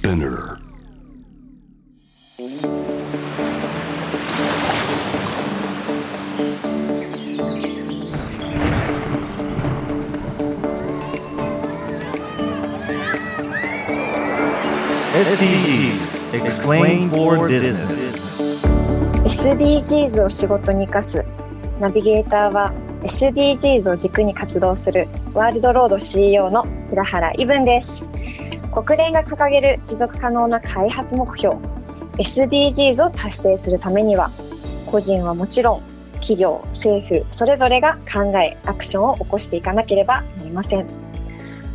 Spinner SDGs Explain for Business SDGs を仕事に生かすナビゲーターは SDGs を軸に活動するワールドロード CEO の平原伊文です国連が掲げる持続可能な開発目標 SDGs を達成するためには個人はもちろん企業政府それぞれが考えアクションを起こしていかなければなりません。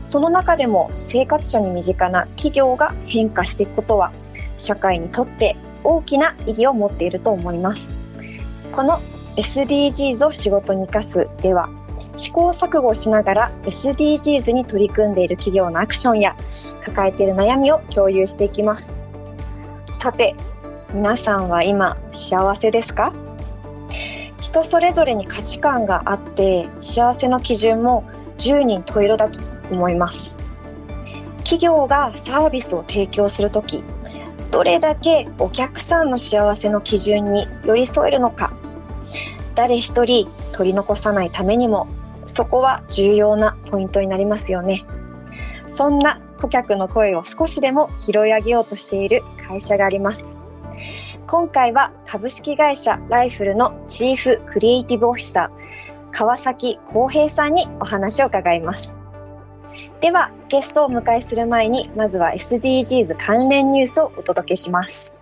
その中でも生活者に身近な企業が変化していくことは社会にとって大きな意義を持っていると思います。この SDGs を仕事に生かすでは試行錯誤しながら SDGs に取り組んでいる企業のアクションや抱えている悩みを共有していきます。さて皆さんは今幸せですか？人それぞれに価値観があって幸せの基準も10人十色だと思います。企業がサービスを提供するときどれだけお客さんの幸せの基準に寄り添えるのか。誰一人取り残さないためにもそこは重要なポイントになりますよね。そんな顧客の声を少しでも拾い上げようとしている会社があります。今回は株式会社ライフルのチーフクリエイティブオフィサー川崎康平さんにお話を伺います。ではゲストをお迎えする前にまずは SDGs 関連ニュースをお届けします。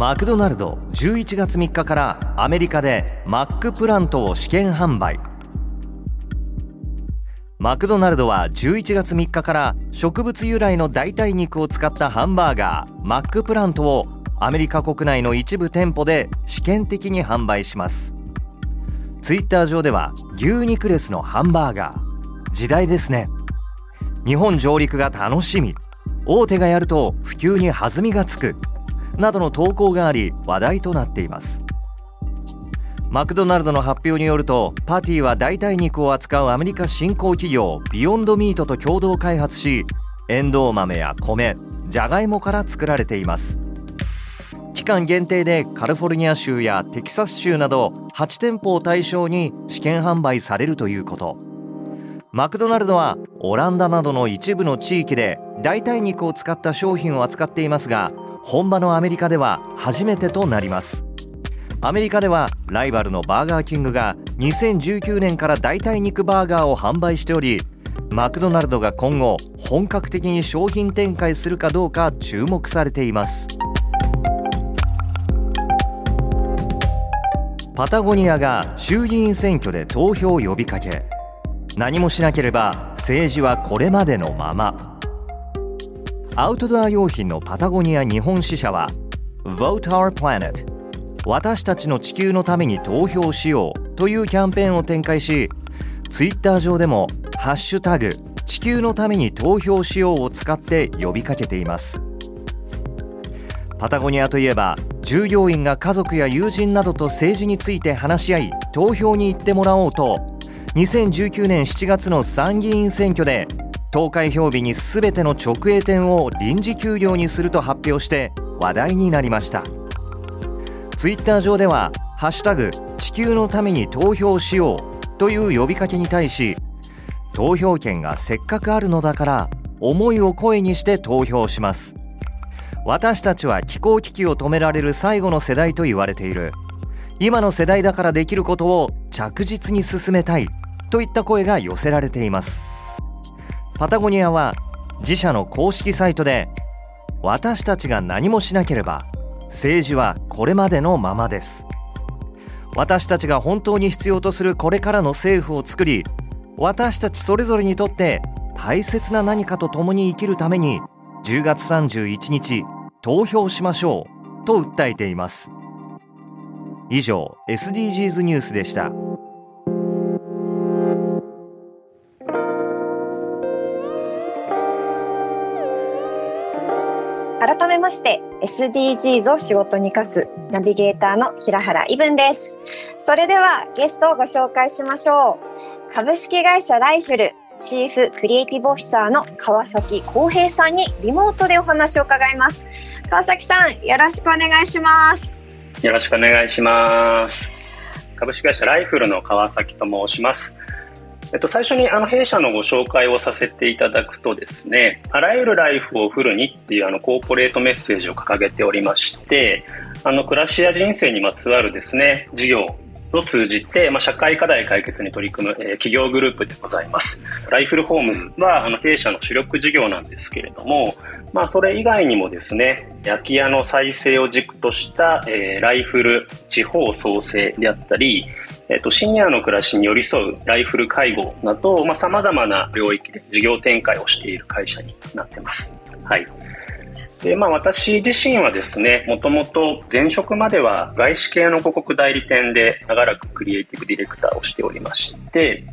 マクドナルド11月3日からアメリカでマックプラントを試験販売。マクドナルドは11月3日から植物由来の代替肉を使ったハンバーガーマックプラントをアメリカ国内の一部店舗で試験的に販売します。ツイッター上では牛肉レスのハンバーガー。時代ですね。日本上陸が楽しみ。大手がやると普及に弾みがつく。などの投稿があり話題となっています。マクドナルドの発表によるとパティは代替肉を扱うアメリカ新興企業ビヨンドミートと共同開発しエンドウ豆や米じゃがいもから作られています。期間限定でカリフォルニア州やテキサス州など8店舗を対象に試験販売されるということ。マクドナルドはオランダなどの一部の地域で代替肉を使った商品を扱っていますが本場のアメリカでは初めてとなります。アメリカではライバルのバーガーキングが2019年から代替肉バーガーを販売しておりマクドナルドが今後本格的に商品展開するかどうか注目されています。パタゴニアが衆議院選挙で投票を呼びかけ何もしなければ政治はこれまでのまま。アウトドア用品のパタゴニア日本支社は Vote Our Planet 私たちの地球のために投票しようというキャンペーンを展開しツイッター上でも「ハッシュタグ地球のために投票しよう」を使って呼びかけています。パタゴニアといえば従業員が家族や友人などと政治について話し合い投票に行ってもらおうと2019年7月の参議院選挙で投開票日に全ての直営店を臨時休業にすると発表して話題になりました。ツイッター上では「ハッシュタグ地球のために投票しよう」という呼びかけに対し投票権がせっかくあるのだから思いを声にして投票します。私たちは気候危機を止められる最後の世代と言われている。今の世代だからできることを着実に進めたいといった声が寄せられています。パタゴニアは自社の公式サイトで私たちが何もしなければ政治はこれまでのままです。私たちが本当に必要とするこれからの政府を作り私たちそれぞれにとって大切な何かと共に生きるために10月31日投票しましょうと訴えています。以上 SDGs ニュースでした。めまして SDGs を仕事に生かすナビゲーターの平原伊文です。それではゲストをご紹介しましょう。株式会社ライフルチーフクリエイティブオフィサーの川崎康平さんにリモートでお話を伺います。川崎さんよろしくお願いします。よろしくお願いします。株式会社ライフルの川崎と申します。えっと、最初にあの弊社のご紹介をさせていただくとですね、あらゆるライフをフルにっていうあのコーポレートメッセージを掲げておりまして、あの暮らしや人生にまつわるですね、事業を通じて、まあ、社会課題解決に取り組む、えー、企業グループでございます。ライフルホームズは、あの、弊社の主力事業なんですけれども、まあ、それ以外にもですね、空き家の再生を軸とした、えー、ライフル地方創生であったり、えっ、と、シニアの暮らしに寄り添うライフル介護など、まあ、様々な領域で事業展開をしている会社になってます。はい。で、まあ私自身はですね、もともと前職までは外資系の広告代理店で長らくクリエイティブディレクターをしておりまして、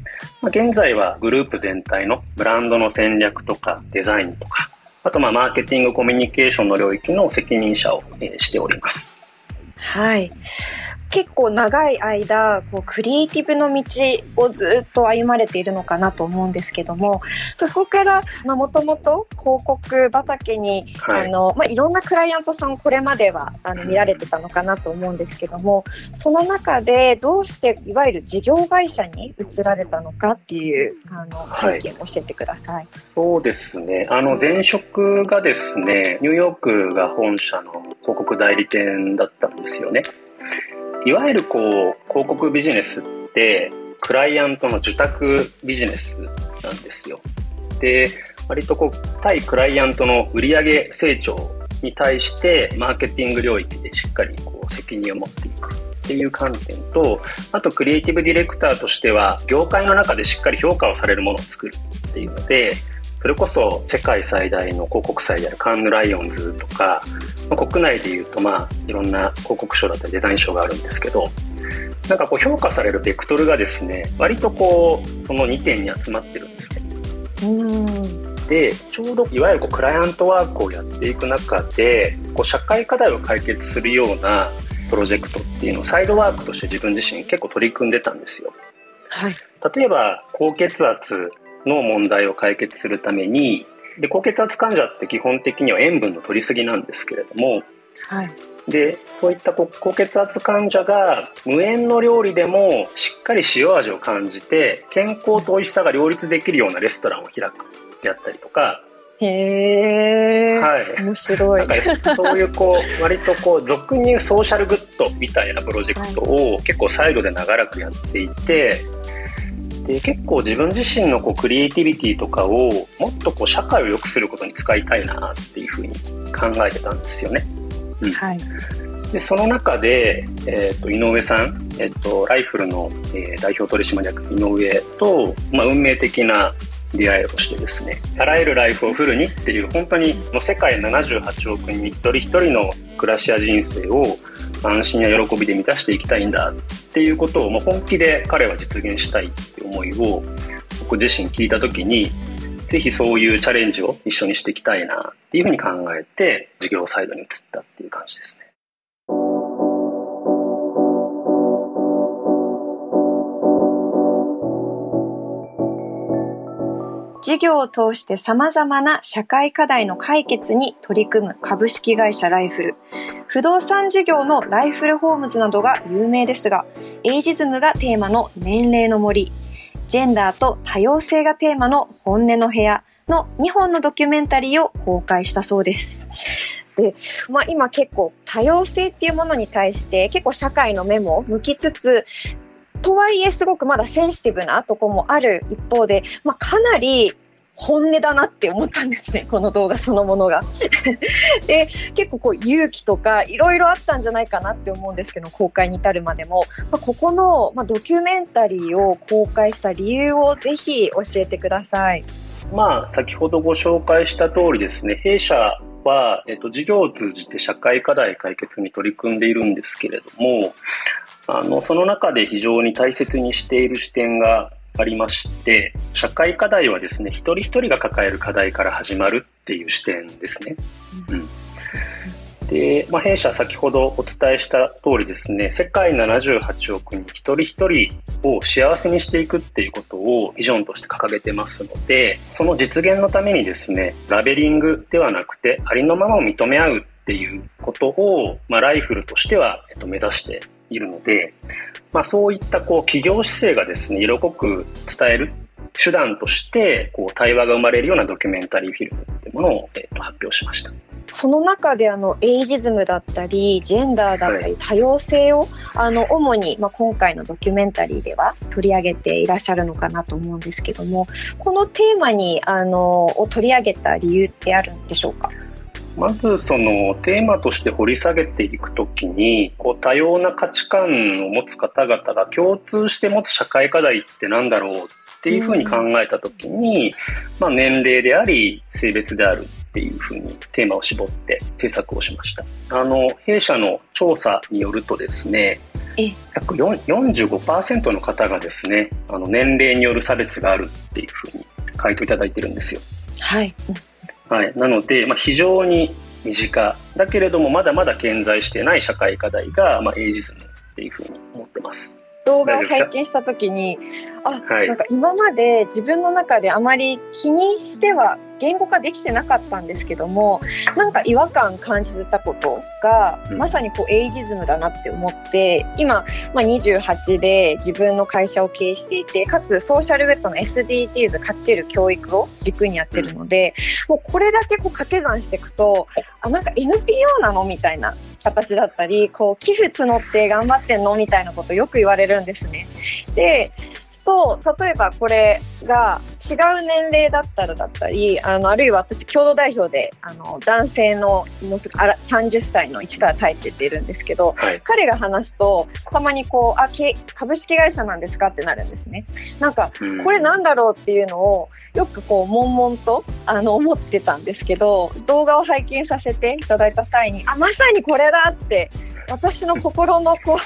まあ、現在はグループ全体のブランドの戦略とかデザインとか、あとまあマーケティングコミュニケーションの領域の責任者を、えしております。はい。結構長い間こうクリエイティブの道をずっと歩まれているのかなと思うんですけどもそこからもともと広告畑に、はい、あのまあ、いろんなクライアントさんをこれまではあの見られてたのかなと思うんですけどもその中でどうしていわゆる事業会社に移られたのかっていうあの背景を教えてください、はい、そうですね。あの前職がですねニューヨークが本社の広告代理店だったんですよね。いわゆるこう広告ビジネスってクライアントの受託ビジネスなんですよ。で、割とこう対クライアントの売上成長に対してマーケティング領域でしっかりこう責任を持っていくっていう観点と、あとクリエイティブディレクターとしては業界の中でしっかり評価をされるものを作るっていうので、それこそ世界最大の広告祭であるカンヌライオンズとか、まあ、国内でいうとまあいろんな広告賞だったりデザイン賞があるんですけどなんかこう評価されるベクトルがですね割とこうその2点に集まってるんですね。うんでちょうどいわゆるこうクライアントワークをやっていく中でこう社会課題を解決するようなプロジェクトっていうのをサイドワークとして自分自身結構取り組んでたんですよ。はい、例えば高血圧の問題を解決するためにで高血圧患者って基本的には塩分の取りすぎなんですけれども、はい、でそういった高血圧患者が無塩の料理でもしっかり塩味を感じて健康と美味しさが両立できるようなレストランを開くであったりとか。へえ、はい、面白い。なんかそういうこう割とこう俗にソーシャルグッドみたいなプロジェクトを結構サイドで長らくやっていて、で結構自分自身のこうクリエイティビティとかをもっとこう社会を良くすることに使いたいなっていうふうに考えてたんですよね。うん、はい、でその中で、えーと、井上さん、えーと、ライフルの、えー、代表取締役井上と、まあ、運命的な出会いをしてですねあらゆるライフをフルにっていう本当にもう世界78億人一人一人の暮らしや人生を安心や喜びで満たしていきたいんだっていうことをまあ本気で彼は実現したいって思いを僕自身聞いた時にぜひそういうチャレンジを一緒にしていきたいなっていうふうに考えて事業サイドに移ったっていう感じですね。事業を通して様々な社会課題の解決に取り組む株式会社ライフル。不動産事業のライフルホームズなどが有名ですが、エイジズムがテーマの年齢の森、ジェンダーと多様性がテーマの本音の部屋の2本のドキュメンタリーを公開したそうです。で、まあ今結構多様性っていうものに対して結構社会の目も向きつつ、とはいえすごくまだセンシティブなとこもある一方で、まあ、かなり本音だなって思ったんですね、この動画そのものが。で、結構こう勇気とかいろいろあったんじゃないかなって思うんですけど、公開に至るまでも。まあ、ここの、まあ、ドキュメンタリーを公開した理由をぜひ教えてください。まあ、先ほどご紹介した通りですね、弊社は、えっと、事業を通じて社会課題解決に取り組んでいるんですけれども、あの、その中で非常に大切にしている視点がありまして、社会課題はですね、一人一人が抱える課題から始まるっていう視点ですね。うんで、まあ、弊社先ほどお伝えした通りですね、世界78億人一人一人を幸せにしていくっていうことをビジョンとして掲げてますので、その実現のためにですね、ラベリングではなくて、ありのままを認め合うっていうことを、まあ、ライフルとしては、えっと、目指しているので、まあ、そういったこう企業姿勢がですね、色濃く伝える手段として、こう対話が生まれるようなドキュメンタリーフィルムっていうものを、えっと、発表しました。その中であのエイジズムだったりジェンダーだったり多様性を、あの主に、まあ、今回のドキュメンタリーでは取り上げていらっしゃるのかなと思うんですけどもこのテーマにあのを取り上げた理由ってあるんでしょうか？まずそのテーマとして掘り下げていくときにこう多様な価値観を持つ方々が共通して持つ社会課題って何だろうっていうふうに考えたときに、まあ、年齢であり性別であるっていうふうにテーマを絞って制作をしました。あの、弊社の調査によるとですね、約45%の方がですね、あの年齢による差別があるっていうふうに回答いただいてるんですよ。はい。はい。なので、まあ、非常に身近だけれどもまだまだ顕在してない社会課題が、まあ、エイジズムっていうふうに思ってます。動画を拝見した時にあ、はい、なんか今まで自分の中であまり気にしては言語化できてなかったんですけどもなんか違和感感じてたことが、うん、まさにこうエイジズムだなって思って今、まあ、28で自分の会社を経営していてかつソーシャルウェットの SDGs かける教育を軸にやってるので、うん、もうこれだけこう掛け算していくとあなんか NPO なのみたいな形だったりこう寄付募って頑張ってんのみたいなことよく言われるんですね。でと、例えばこれが違う年齢だったらだったり、あの、あるいは私、共同代表で、あの、男性の、もうすぐあら30歳の市川太一っているんですけど、はい、彼が話すと、たまにこう、あ、株式会社なんですかってなるんですね。なんか、これなんだろうっていうのを、よくこう、悶々と、あの、思ってたんですけど、動画を拝見させていただいた際に、あ、まさにこれだって私の心のこ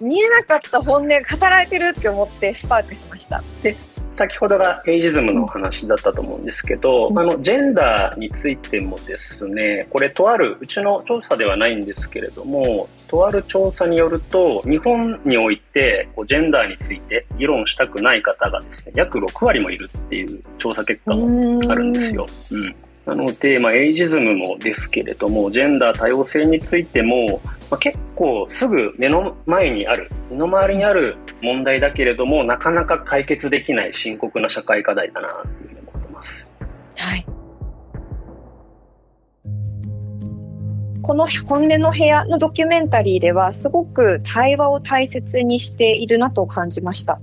う見えなかった本音が語られてるって思ってスパークしました。で先ほどがエイジズムの話だったと思うんですけど、うん、あのジェンダーについてもですねこれとあるうちの調査ではないんですけれどもとある調査によると日本においてこうジェンダーについて議論したくない方がですね約6割もいるっていう調査結果もあるんですよ。うんなので、まあ、エイジズムもですけれども、ジェンダー多様性についても、まあ、結構すぐ目の前にある、身の回りにある問題だけれども、なかなか解決できない深刻な社会課題だな、というふうに思ってます。はい。この本音の部屋のドキュメンタリーではすごく対話を大切にしているなと感じました。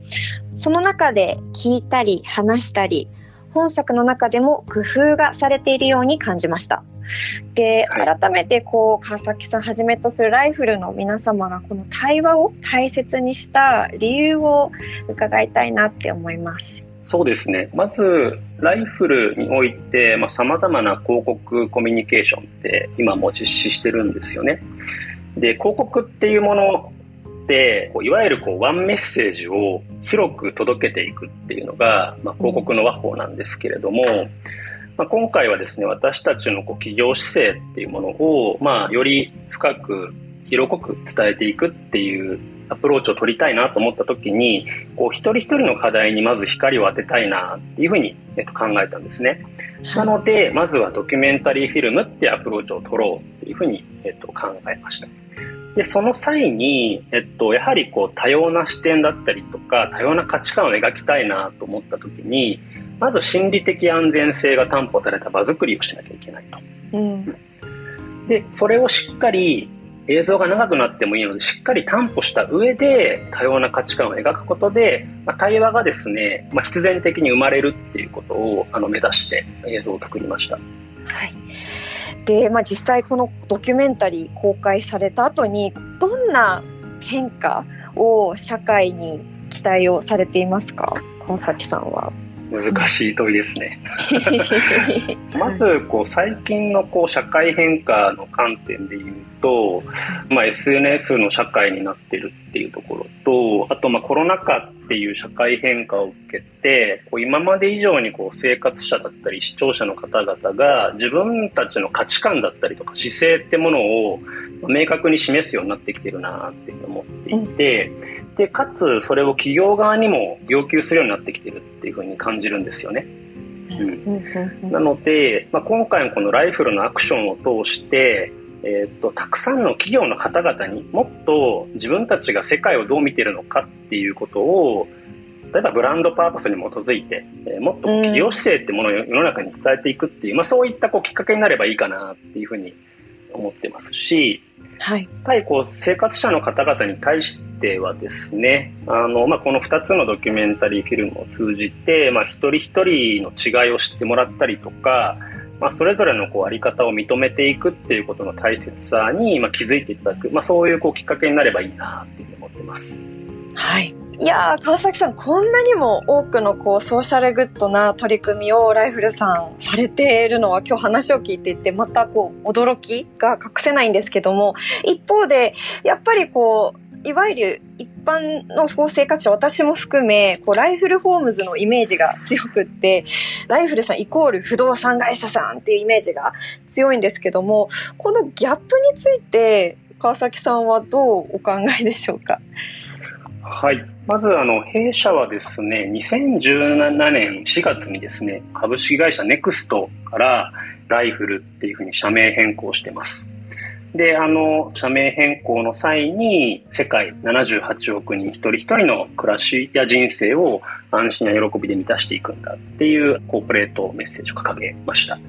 その中で聞いたり話したり本作の中でも工夫がされているように感じました。で、改めてこう、川崎さんはじめとするライフルの皆様がこの対話を大切にした理由を伺いたいなって思います。そうですね。まず、ライフルにおいて、まあ、様々な広告コミュニケーションって今も実施してるんですよね。で、広告っていうものってこういわゆるこうワンメッセージを広く届けていくっていうのが、まあ、広告の和法なんですけれども、まあ、今回はですね私たちのこう企業姿勢っていうものを、まあ、より深く広く伝えていくっていうアプローチを取りたいなと思った時にこう一人一人の課題にまず光を当てたいなっていうふうに、えっと、考えたんですね、なのでまずはドキュメンタリーフィルムってアプローチを取ろうっていうふうに、えっと、考えました。で、その際に、えっと、やはりこう、多様な視点だったりとか、多様な価値観を描きたいなと思った時に、まず心理的安全性が担保された場作りをしなきゃいけないと。うん、で、それをしっかり映像が長くなってもいいので、しっかり担保した上で多様な価値観を描くことで、まあ、対話がですね、まあ、必然的に生まれるっていうことをあの目指して映像を作りました。はい。で、まあ、実際このドキュメンタリー公開された後にどんな変化を社会に期待をされていますか？今崎さんは。難しい問いですね。まずこう最近のこう社会変化の観点で言うと、まあ、SNS の社会になってるっていうところとあとまあコロナ禍っていう社会変化を受けてこう今まで以上にこう生活者だったり視聴者の方々が自分たちの価値観だったりとか姿勢ってものを明確に示すようになってきてるなって思っていて、でかつそれを企業側にも要求するようになってきてるっていうふうに感じるんですよね。うん、なので、まあ、今回のこのライフルのアクションを通して、えーと、たくさんの企業の方々にもっと自分たちが世界をどう見てるのかっていうことを例えばブランドパーパスに基づいて、えー、もっと企業姿勢ってものを世の中に伝えていくっていう、まあ、そういったこうきっかけになればいいかなっていうふうに思ってますし、はい、対こう生活者の方々に対してはですねあの、まあ、この2つのドキュメンタリーフィルムを通じて、まあ、一人一人の違いを知ってもらったりとか、まあ、それぞれのこうあり方を認めていくっていうことの大切さに、まあ、気づいていただく、まあ、そういうこうきっかけになればいいなっていうふうに思ってます。はいいやー、川崎さん、こんなにも多くのこうソーシャルグッドな取り組みをライフルさんされているのは今日話を聞いていて、またこう驚きが隠せないんですけども、一方で、やっぱりこう、いわゆる一般の生活者、私も含め、こう、ライフルホームズのイメージが強くって、ライフルさんイコール不動産会社さんっていうイメージが強いんですけども、このギャップについて、川崎さんはどうお考えでしょうか？はい。まず、あの、弊社はですね、2017年4月にですね、株式会社ネクストからライフルっていうふうに社名変更してます。で、あの、社名変更の際に、世界78億人一人一人の暮らしや人生を安心や喜びで満たしていくんだっていうコーポレートメッセージを掲げました。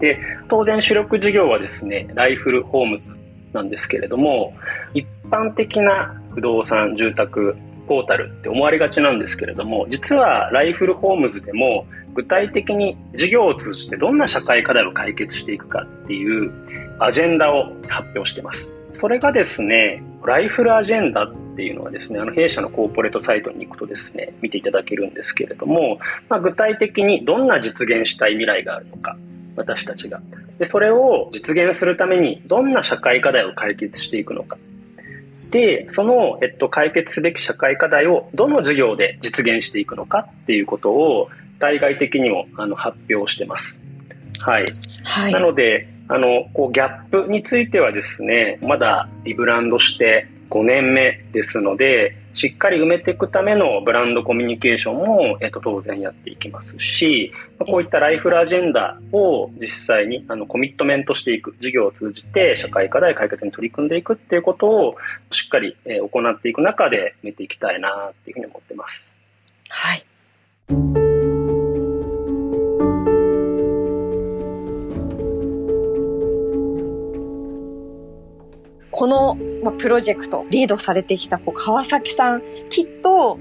で、当然主力事業はですね、ライフルホームズなんですけれども、一般的な不動産、住宅、ポータルって思われがちなんですけれども、実はライフルホームズでも具体的に事業を通じてどんな社会課題を解決していくかっていうアジェンダを発表してます。それがですね、ライフルアジェンダっていうのはですね、あの弊社のコーポレートサイトに行くとですね、見ていただけるんですけれども、まあ、具体的にどんな実現したい未来があるのか、私たちが。で、それを実現するためにどんな社会課題を解決していくのか。で、その、えっと、解決すべき社会課題をどの事業で実現していくのかっていうことを対外的にもあの発表してます。はい。はい、なので、あの、こう、ギャップについてはですね、まだリブランドして5年目ですので、しっかり埋めていくためのブランドコミュニケーションも、えっと、当然やっていきますし、こういったライフルアジェンダを実際にあのコミットメントしていく、事業を通じて社会課題解決に取り組んでいくっていうことをしっかり、行っていく中で埋めていきたいなっていうふうに思ってます。はい。この、ま、プロジェクトリードされてきたこう川崎さん、きっと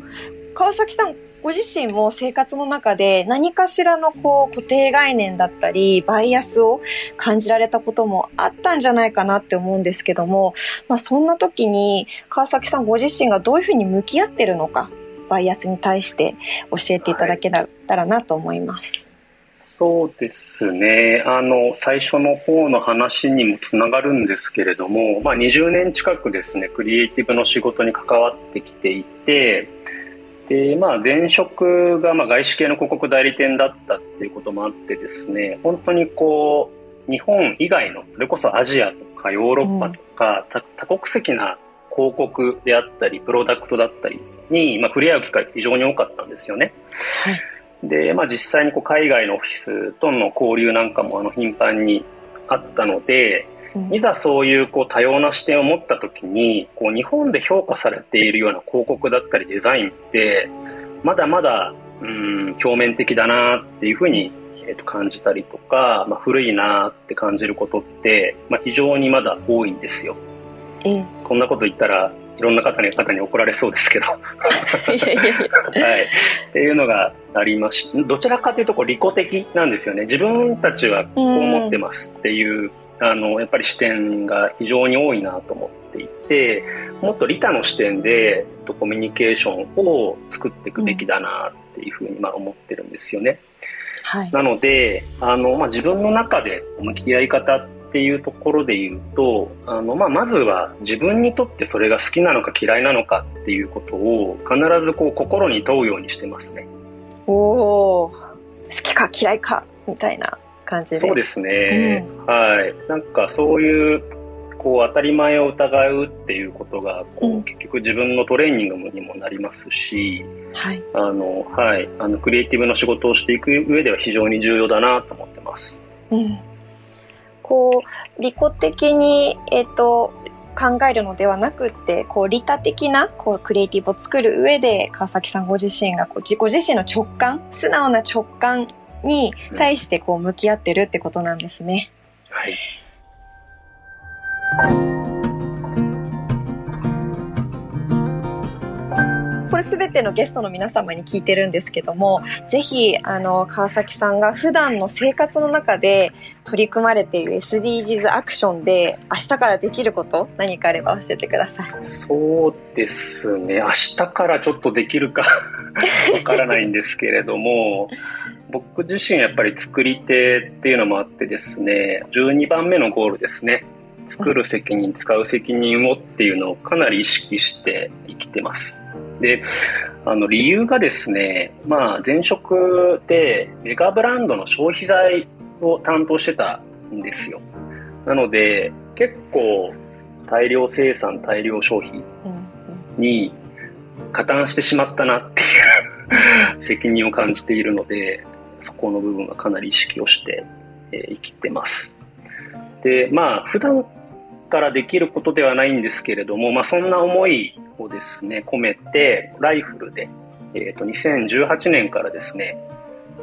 川崎さんご自身も生活の中で何かしらのこう固定概念だったりバイアスを感じられたこともあったんじゃないかなって思うんですけども、まあ、そんな時に川崎さんご自身がどういうふうに向き合ってるのかバイアスに対して教えていただけたらなと思います。そうですね。あの、最初の方の話にもつながるんですけれども、まあ20年近くですね、クリエイティブの仕事に関わってきていて、で、まあ前職がま外資系の広告代理店だったっていうこともあってですね、本当にこう、日本以外の、それこそアジアとかヨーロッパとか、うん、多国籍な広告であったり、プロダクトだったりに、まあ、触れ合う機会って非常に多かったんですよね。はいで、まあ、実際にこう海外のオフィスとの交流なんかもあの頻繁にあったので、いざそういうこう多様な視点を持った時にこう日本で評価されているような広告だったりデザインってまだまだうん表面的だなっていうふうに、えー、と感じたりとか、まあ、古いなって感じることって、まあ、非常にまだ多いんですよ。えこんなこと言ったらいろんな方に方に怒られそうですけど。はい、っていうのがありましどちらかというとこう利己的なんですよね。自分たちはこう思ってますっていうあのやっぱり視点が非常に多いなと思っっていてもっと利他の視点でコミュニケーションを作っていくべきだなっていうふうにまあ思ってるんですよね。はい、なのであの、まあ、自分の中で向き合い方っていうところで言うとあの、まあ、まずは自分にとってそれが好きなのか嫌いなのかっていうことを必ずこう心に問うようにしてますね。おお好きか嫌いかみたいな感じで。そうですね、うん、はい。なんかそういうこう当たり前を疑うっていうことがこう、うん、結局自分のトレーニングにもなりますし、はい、あのはい。あのクリエイティブの仕事をしていく上では非常に重要だなと思ってます。うん、こう利己的にえっ、ー、と考えるのではなくてこう利他的なこうクリエイティブを作る上で川崎さんご自身がこう自己自身の直感素直な直感に対してこう向き合ってるってことなんですね。はいれ全てのゲストの皆様に聞いてるんですけども、ぜひ、あの、川崎さんが普段の生活の中で取り組まれている SDGs アクションで、明日からできること何かあれば教えてください。そうですね。明日からちょっとできるか わからないんですけれども、僕自身やっぱり作り手っていうのもあってですね、12番目のゴールですね。作る責任、使う責任をっていうのをかなり意識して生きてます。で、あの理由がですね、まあ前職でメガブランドの消費財を担当してたんですよ。なので結構大量生産、大量消費に加担してしまったなっていう 責任を感じているので、そこの部分はかなり意識をして、えー、生きてます。で、まあ普段からできることではないんですけれども、まあ、そんな思いをですね、込めて、ライフルで、えっ、ー、と、2018年からですね、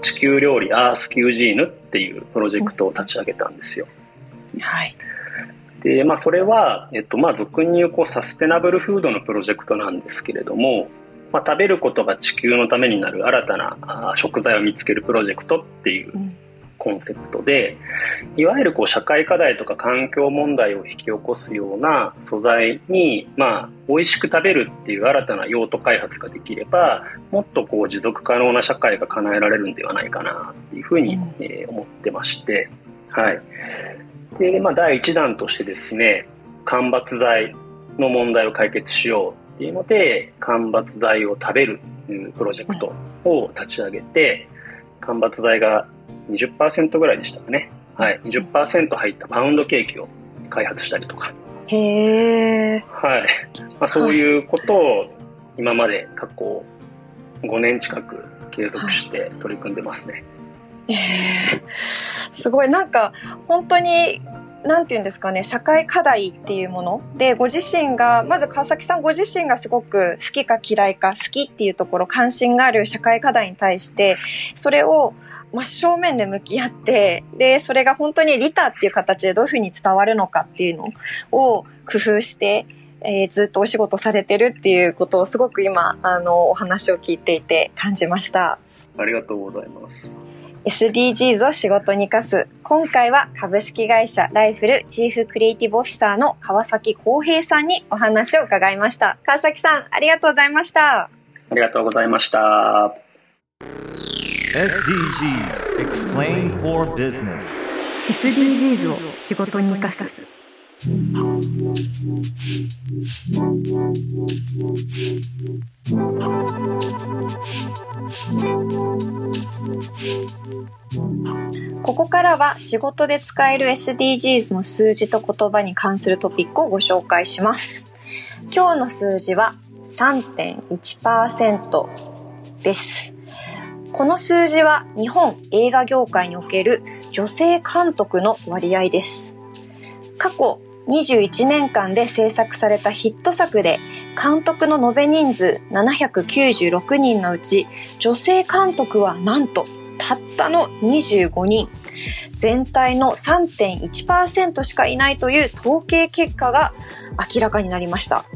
地球料理アースキュージーヌっていうプロジェクトを立ち上げたんですよ。はい。で、まあ、それは、えっと、まあ、俗に言う、こう、サステナブルフードのプロジェクトなんですけれども、まあ、食べることが地球のためになる新たな食材を見つけるプロジェクトっていうコンセプトでいわゆるこう社会課題とか環境問題を引き起こすような素材に、まあ、美味しく食べるっていう新たな用途開発ができればもっとこう持続可能な社会が叶えられるんではないかなっていうふうに、えー、思ってまして、はい。でまあ、第1弾としてですね間伐材の問題を解決しようっていうので間伐材を食べるプロジェクトを立ち上げて間伐材が20%ぐらいでしたかね。はい。20%入ったパウンドケーキを開発したりとか。へえ。はい。まあ、そういうことを今まで過去5年近く継続して取り組んでますね。はい、すごい。なんか、本当になんて言うんですかね、社会課題っていうもので、ご自身が、まず川崎さんご自身がすごく好きか嫌いか、好きっていうところ、関心がある社会課題に対して、それを真正面で向き合って、で、それが本当に利他っていう形でどういうふうに伝わるのかっていうのを工夫して、えー、ずっとお仕事されてるっていうことをすごく今、あの、お話を聞いていて感じました。ありがとうございます。SDGs を仕事に生かす。今回は株式会社ライフルチーフクリエイティブオフィサーの川崎康平さんにお話を伺いました。川崎さん、ありがとうございました。ありがとうございました。SDGs Explain for Business SDGs を仕事に生かすここからは仕事で使える SDGs の数字と言葉に関するトピックをご紹介します。今日の数字は3.1%です。この数字は日本映画業界における女性監督の割合です。過去21年間で制作されたヒット作で監督の延べ人数796人のうち女性監督はなんとたったの25人全体の3.1%しかいないという統計結果が明らかになりました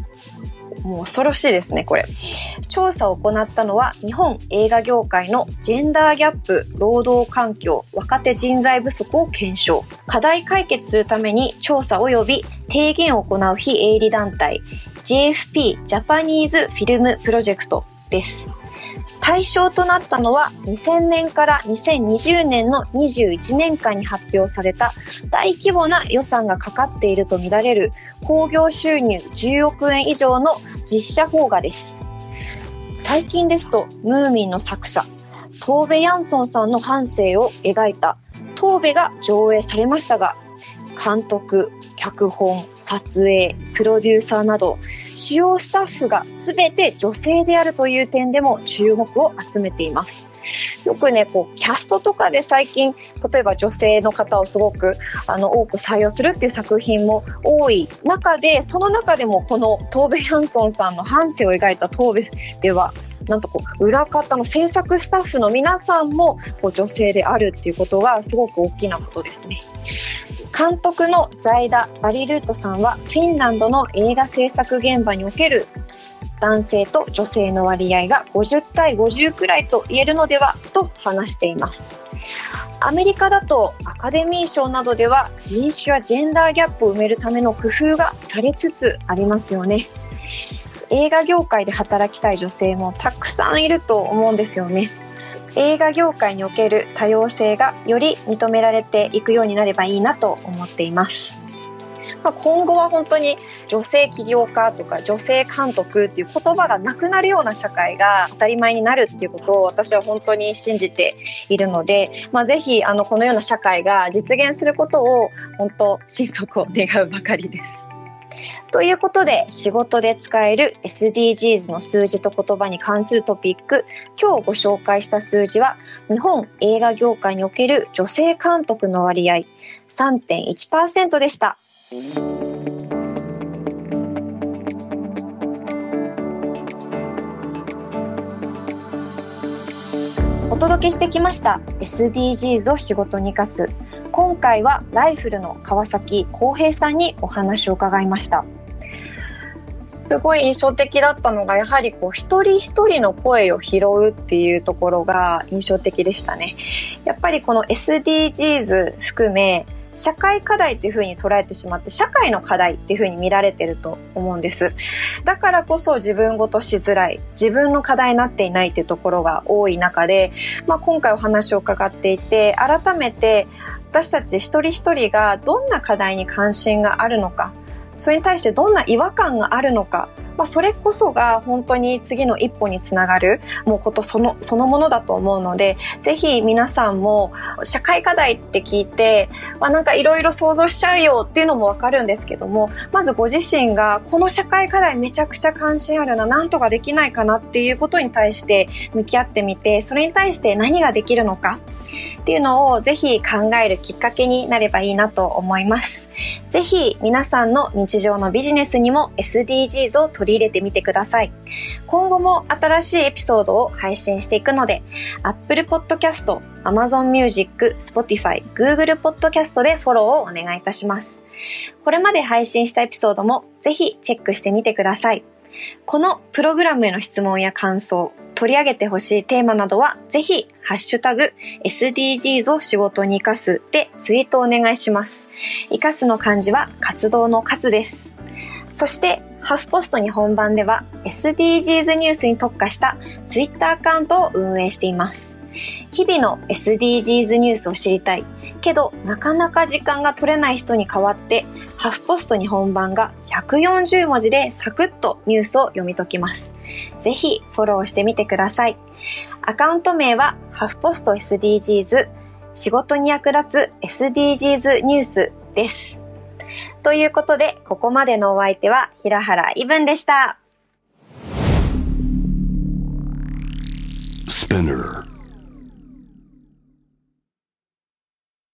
もう恐ろしいですね、これ。調査を行ったのは、日本映画業界のジェンダーギャップ、労働環境、若手人材不足を検証。課題解決するために調査及び提言を行う非営利団体、JFP ジャパニーズフィルムプロジェクトです。対象となったのは2000年から2020年の21年間に発表された大規模な予算がかかっているとみられる興行収入10億円以上の実写邦画です。最近ですと、ムーミンの作者、トーベ・ヤンソンさんの半生を描いたトーベが上映されましたが、監督、脚本、撮影、プロデューサーなど、主要スタッフが全て女性であるという点でも注目を集めています。よくね、こう、キャストとかで最近、例えば女性の方をすごく、あの、多く採用するっていう作品も多い中で、その中でもこのトーベ・ヤンソンさんの半生を描いたトーベでは、なんとこう裏方の制作スタッフの皆さんもこう女性であるっていうことがすごく大きなことですね。監督のザイダ・バリルートさんはフィンランドの映画制作現場における男性と女性の割合が50対50くらいと言えるのではと話しています。アメリカだとアカデミー賞などでは人種やジェンダーギャップを埋めるための工夫がされつつありますよね。映画業界で働きたい女性もたくさんいると思うんですよね。映画業界における多様性がより認められていくようになればいいなと思っています。まあ、今後は本当に女性起業家とか女性監督っていう言葉がなくなるような社会が当たり前になるっていうことを私は本当に信じているので、まあ、ぜひあのこのような社会が実現することを本当心底願うばかりです。ということで、仕事で使える SDGs の数字と言葉に関するトピック、今日ご紹介した数字は、日本映画業界における女性監督の割合3.1%でした。届けしてきました。SDGs を仕事に生かす。今回はライフルの川崎浩平さんにお話を伺いました。すごい印象的だったのがやはりこう一人一人の声を拾うっていうところが印象的でしたね。やっぱりこの SDGs 含め社会課題っていうふうに捉えてしまって社会の課題っていうふうに見られてると思うんです。だからこそ自分ごとしづらい自分の課題になっていないっていうところが多い中で、まあ、今回お話を伺っていて改めて私たち一人一人がどんな課題に関心があるのかそれに対してどんな違和感があるのか、まあ、それこそが本当に次の一歩につながるもうことそのそのものだと思うのでぜひ皆さんも社会課題って聞いて、まあ、なんかいろいろ想像しちゃうよっていうのもわかるんですけどもまずご自身がこの社会課題めちゃくちゃ関心あるななんとかできないかなっていうことに対して向き合ってみてそれに対して何ができるのかっていうのをぜひ考えるきっかけになればいいなと思います。ぜひ皆さんの日常のビジネスにも SDGs を取り入れてみてください。今後も新しいエピソードを配信していくので、Apple Podcast、Amazon Music、Spotify、Google Podcast でフォローをお願いいたします。これまで配信したエピソードもぜひチェックしてみてください。このプログラムへの質問や感想、取り上げてほしいテーマなどは、ぜひ、ハッシュタグ、SDGs を仕事に活かすでツイートお願いします。活かすの漢字は活動の活です。そして、ハフポスト日本版では SDGs ニュースに特化したツイッターアカウントを運営しています。日々の SDGs ニュースを知りたい。けど、なかなか時間が取れない人に代わって、ハフポスト日本版が140文字でサクッとニュースを読み解きます。ぜひフォローしてみてください。アカウント名はハフポスト SDGs 仕事に役立つ SDGs ニュースです。ということで、ここまでのお相手は平原イブンでした。Spinner